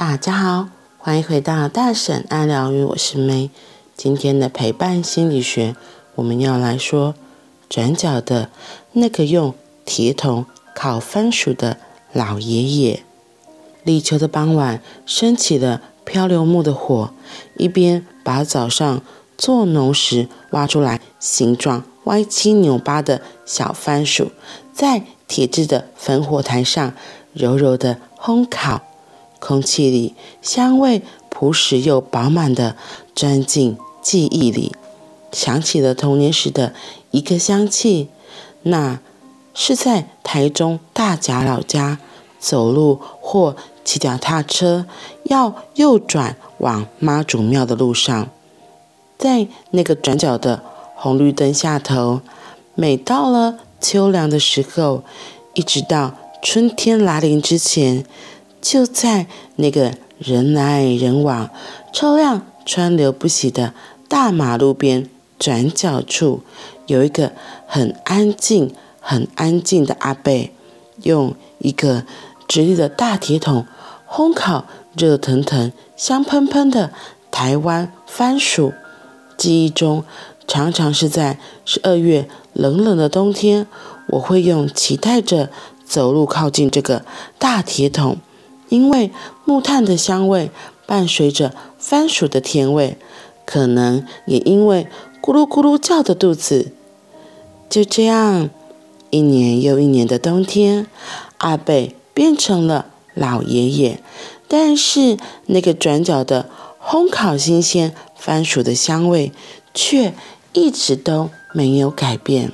大家好，欢迎回到大婶爱疗愈，我是 May。今天的陪伴心理学，我们要来说转角的那个用铁桶烤番薯的老爷爷。立秋的傍晚，升起了漂流木的火，一边把早上做农时挖出来、形状歪七扭八的小番薯，在铁制的焚火台上柔柔的烘烤。空气里香味朴实又饱满的钻进记忆里，想起了童年时的一个香气，那是在台中大甲老家走路或骑脚踏车要右转往妈祖庙的路上，在那个转角的红绿灯下头，每到了秋凉的时候，一直到春天来临之前。就在那个人来人往、车辆川流不息的大马路边转角处，有一个很安静、很安静的阿贝，用一个直立的大铁桶烘烤热腾腾、香喷喷的台湾番薯。记忆中，常常是在十二月冷冷的冬天，我会用期待着走路靠近这个大铁桶。因为木炭的香味伴随着番薯的甜味，可能也因为咕噜咕噜叫的肚子，就这样，一年又一年的冬天，阿伯变成了老爷爷，但是那个转角的烘烤新鲜番薯的香味却一直都没有改变。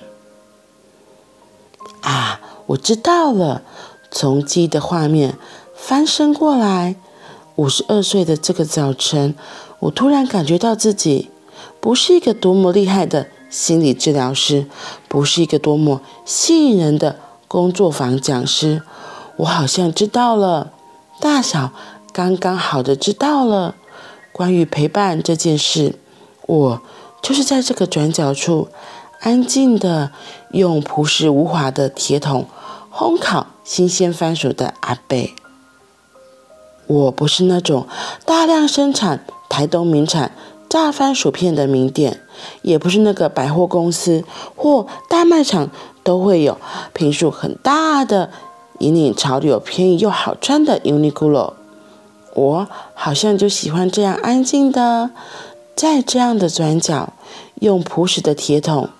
啊，我知道了，从记忆的画面。翻身过来，五十二岁的这个早晨，我突然感觉到自己不是一个多么厉害的心理治疗师，不是一个多么吸引人的工作坊讲师。我好像知道了，大小刚刚好的知道了关于陪伴这件事。我就是在这个转角处，安静的用朴实无华的铁桶烘烤新鲜番薯的阿贝。我不是那种大量生产台东名产炸番薯片的名店，也不是那个百货公司或大卖场都会有平数很大的、引领潮流、便宜又好穿的 Uniqlo。我好像就喜欢这样安静的，在这样的转角，用朴实的铁桶，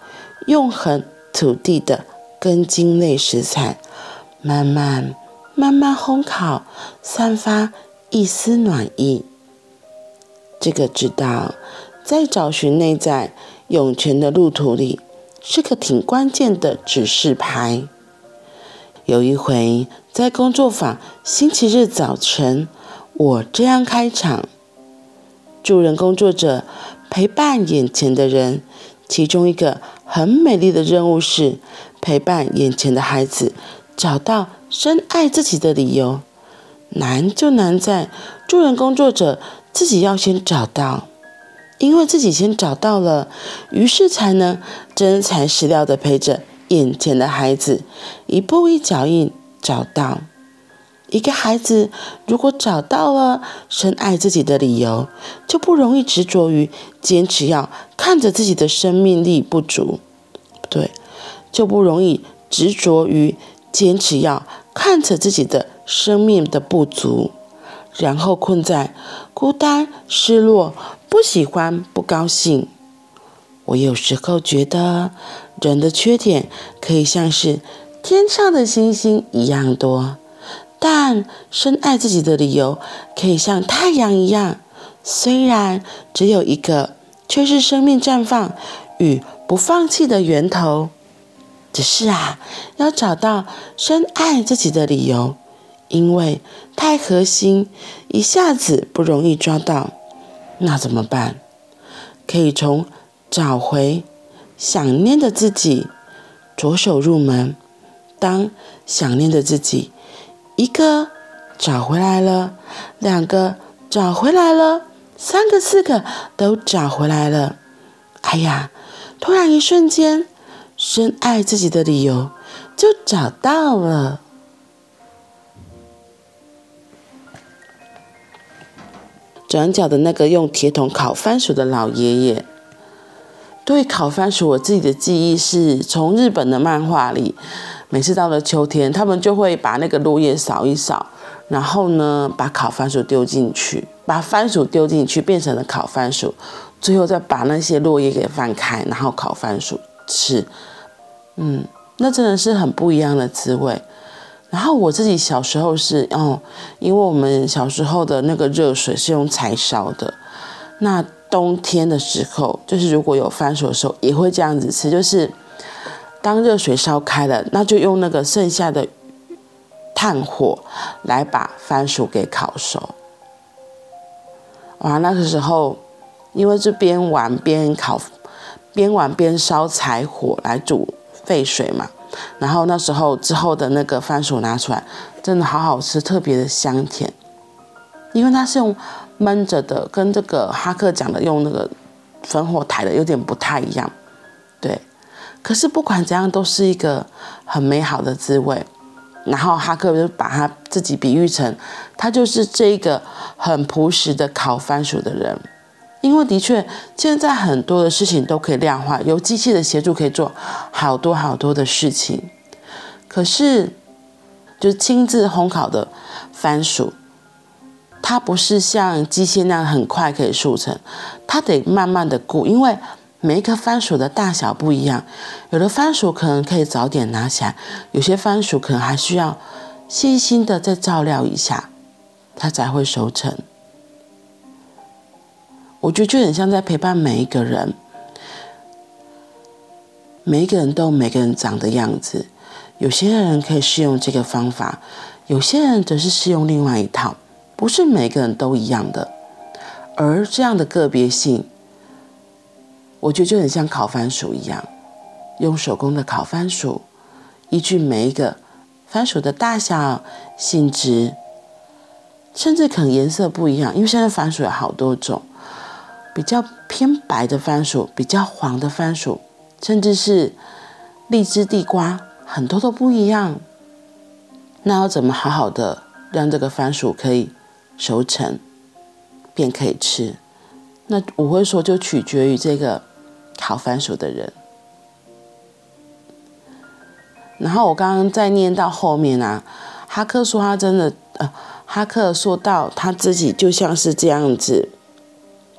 用很土地的根茎类食材，慢慢。慢慢烘烤，散发一丝暖意。这个知道，在找寻内在涌泉的路途里，是个挺关键的指示牌。有一回在工作坊，星期日早晨，我这样开场：助人工作者陪伴眼前的人，其中一个很美丽的任务是陪伴眼前的孩子。找到深爱自己的理由，难就难在助人工作者自己要先找到，因为自己先找到了，于是才能真材实料的陪着眼前的孩子，一步一脚印找到。一个孩子如果找到了深爱自己的理由，就不容易执着于坚持要看着自己的生命力不足，不对，就不容易执着于。坚持要看着自己的生命的不足，然后困在孤单、失落、不喜欢、不高兴。我有时候觉得，人的缺点可以像是天上的星星一样多，但深爱自己的理由可以像太阳一样，虽然只有一个，却是生命绽放与不放弃的源头。只是啊，要找到深爱自己的理由，因为太核心，一下子不容易抓到。那怎么办？可以从找回想念的自己着手入门。当想念的自己一个找回来了，两个找回来了，三个、四个都找回来了。哎呀，突然一瞬间。深爱自己的理由就找到了。转角的那个用铁桶烤番薯的老爷爷。对烤番薯，我自己的记忆是从日本的漫画里，每次到了秋天，他们就会把那个落叶扫一扫，然后呢，把烤番薯丢进去，把番薯丢进去，变成了烤番薯，最后再把那些落叶给翻开，然后烤番薯吃。嗯，那真的是很不一样的滋味。然后我自己小时候是哦，因为我们小时候的那个热水是用柴烧的，那。冬天的时候，就是如果有番薯的时候，也会这样子吃。就是当热水烧开了，那就用那个剩下的炭火来把番薯给烤熟。哇，那个时候因为是边玩边烤，边玩边烧柴火来煮沸水嘛。然后那时候之后的那个番薯拿出来，真的好好吃，特别的香甜，因为它是用。闷着的，跟这个哈克讲的用那个烽火台的有点不太一样，对。可是不管怎样，都是一个很美好的滋味。然后哈克就把他自己比喻成，他就是这个很朴实的烤番薯的人。因为的确，现在很多的事情都可以量化，有机器的协助可以做好多好多的事情。可是，就亲自烘烤的番薯。它不是像机械那样很快可以熟成，它得慢慢的顾，因为每一颗番薯的大小不一样，有的番薯可能可以早点拿起来，有些番薯可能还需要细心的再照料一下，它才会熟成。我觉得就很像在陪伴每一个人，每一个人都有每个人长的样子，有些人可以适用这个方法，有些人则是适用另外一套。不是每个人都一样的，而这样的个别性，我觉得就很像烤番薯一样，用手工的烤番薯，依据每一个番薯的大小、性质，甚至可能颜色不一样，因为现在番薯有好多种，比较偏白的番薯，比较黄的番薯，甚至是荔枝地瓜，很多都不一样。那要怎么好好的让这个番薯可以熟成便可以吃，那我会说就取决于这个烤番薯的人。然后我刚刚在念到后面啊，哈克说他真的，呃，哈克说到他自己就像是这样子，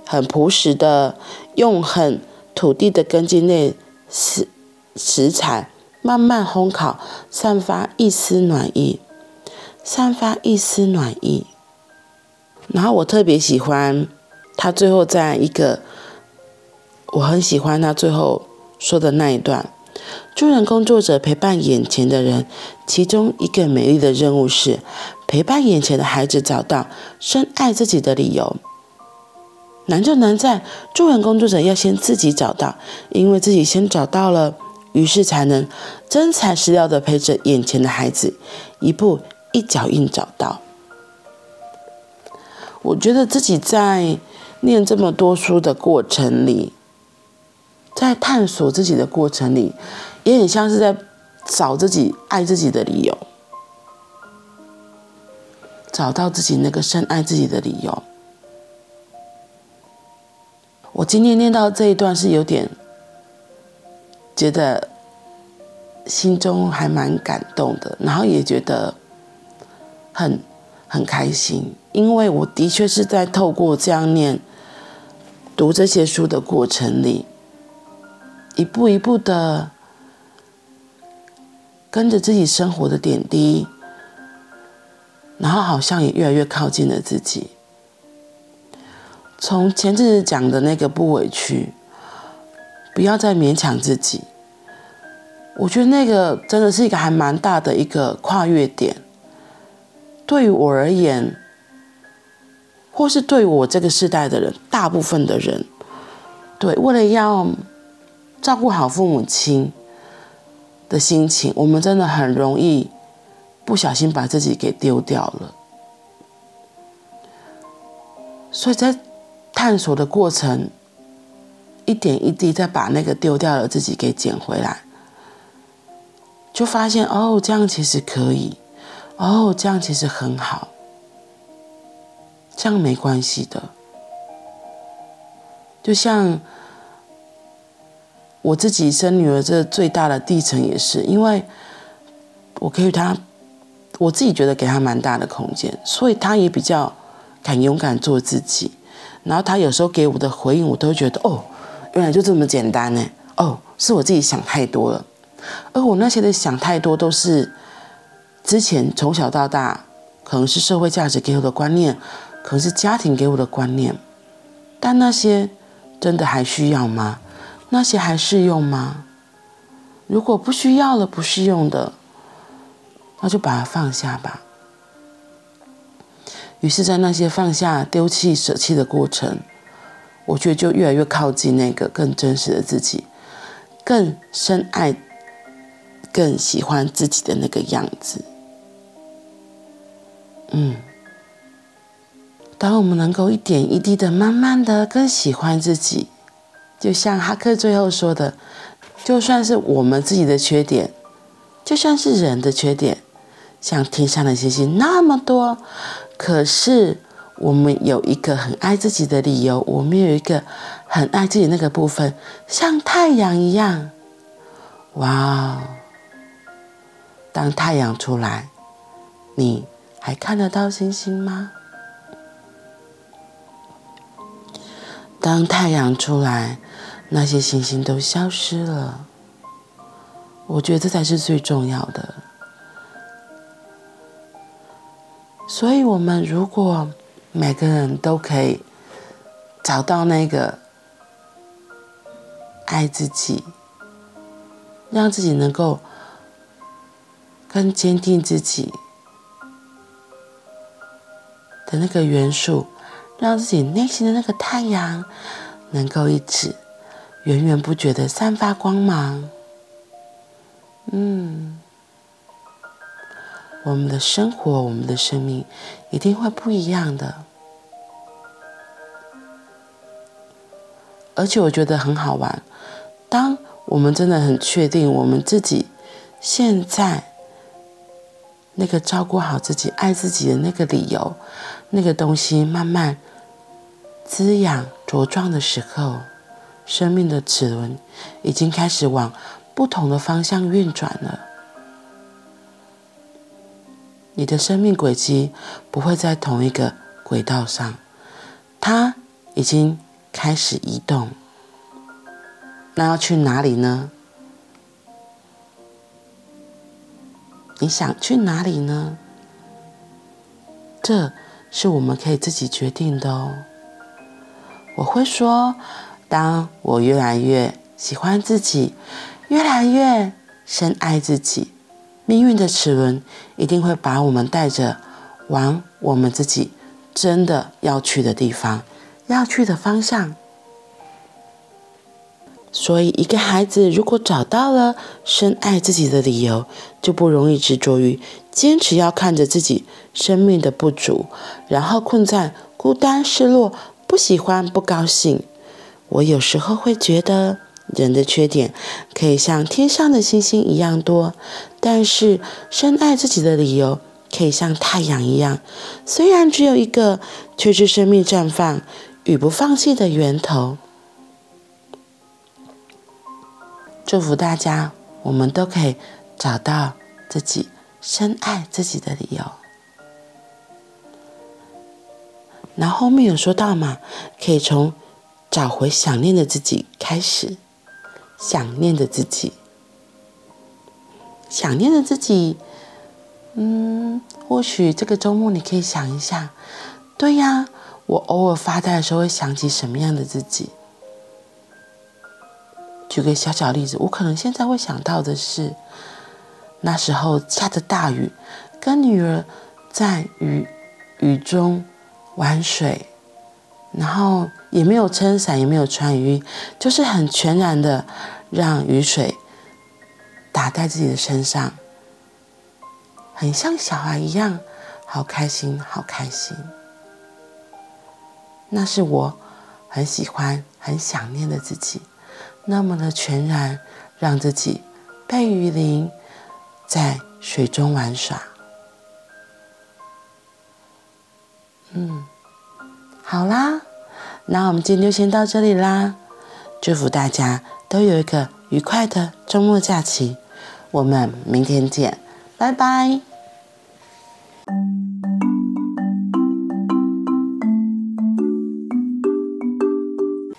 很朴实的用很土地的根茎类食食材慢慢烘烤，散发一丝暖意，散发一丝暖意。然后我特别喜欢他最后在一个，我很喜欢他最后说的那一段：助人工作者陪伴眼前的人，其中一个美丽的任务是陪伴眼前的孩子找到深爱自己的理由。难就难在助人工作者要先自己找到，因为自己先找到了，于是才能真材实料的陪着眼前的孩子，一步一脚印找到。我觉得自己在念这么多书的过程里，在探索自己的过程里，也很像是在找自己爱自己的理由，找到自己那个深爱自己的理由。我今天念到这一段是有点觉得心中还蛮感动的，然后也觉得很很开心。因为我的确是在透过这样念、读这些书的过程里，一步一步的跟着自己生活的点滴，然后好像也越来越靠近了自己。从前阵子讲的那个不委屈，不要再勉强自己，我觉得那个真的是一个还蛮大的一个跨越点，对于我而言。或是对我这个世代的人，大部分的人，对，为了要照顾好父母亲的心情，我们真的很容易不小心把自己给丢掉了。所以在探索的过程，一点一滴再把那个丢掉了自己给捡回来，就发现哦，这样其实可以，哦，这样其实很好。这样没关系的，就像我自己生女儿，这最大的历程也是，因为我给予她，我自己觉得给她蛮大的空间，所以她也比较敢勇敢做自己。然后他有时候给我的回应，我都会觉得哦，原来就这么简单呢。哦，是我自己想太多了。而我那些的想太多，都是之前从小到大，可能是社会价值给我的观念，可能是家庭给我的观念。但那些真的还需要吗？那些还适用吗？如果不需要了，不适用的，那就把它放下吧。于是，在那些放下、丢弃、舍弃的过程，我觉得就越来越靠近那个更真实的自己，更深爱、更喜欢自己的那个样子。嗯。当我们能够一点一滴的、慢慢的更喜欢自己，就像哈克最后说的，就算是我们自己的缺点，就算是人的缺点，像天上的星星那么多，可是我们有一个很爱自己的理由，我们有一个很爱自己那个部分，像太阳一样。哇，当太阳出来，你还看得到星星吗？当太阳出来，那些星星都消失了。我觉得这才是最重要的。所以，我们如果每个人都可以找到那个爱自己，让自己能够更坚定自己的那个元素。让自己内心的那个太阳能够一直源源不绝的散发光芒。嗯，我们的生活，我们的生命一定会不一样的。而且我觉得很好玩，当我们真的很确定我们自己现在那个照顾好自己、爱自己的那个理由。那个东西慢慢滋养茁壮的时候，生命的齿轮已经开始往不同的方向运转了。你的生命轨迹不会在同一个轨道上，它已经开始移动。那要去哪里呢？你想去哪里呢？这。是我们可以自己决定的哦。我会说，当我越来越喜欢自己，越来越深爱自己，命运的齿轮一定会把我们带着往我们自己真的要去的地方，要去的方向。所以，一个孩子如果找到了深爱自己的理由，就不容易执着于坚持要看着自己生命的不足，然后困在孤单、失落、不喜欢、不高兴。我有时候会觉得，人的缺点可以像天上的星星一样多，但是深爱自己的理由可以像太阳一样，虽然只有一个，却是生命绽放与不放弃的源头。祝福大家，我们都可以找到自己深爱自己的理由。然后后面有说到嘛，可以从找回想念的自己开始，想念的自己，想念的自己。嗯，或许这个周末你可以想一下，对呀，我偶尔发呆的时候会想起什么样的自己？举个小小例子，我可能现在会想到的是，那时候下着大雨，跟女儿在雨雨中玩水，然后也没有撑伞，也没有穿雨衣，就是很全然的让雨水打在自己的身上，很像小孩一样，好开心，好开心。那是我很喜欢、很想念的自己。那么的全然，让自己被雨淋，在水中玩耍。嗯，好啦，那我们今天就先到这里啦，祝福大家都有一个愉快的周末假期，我们明天见，拜拜。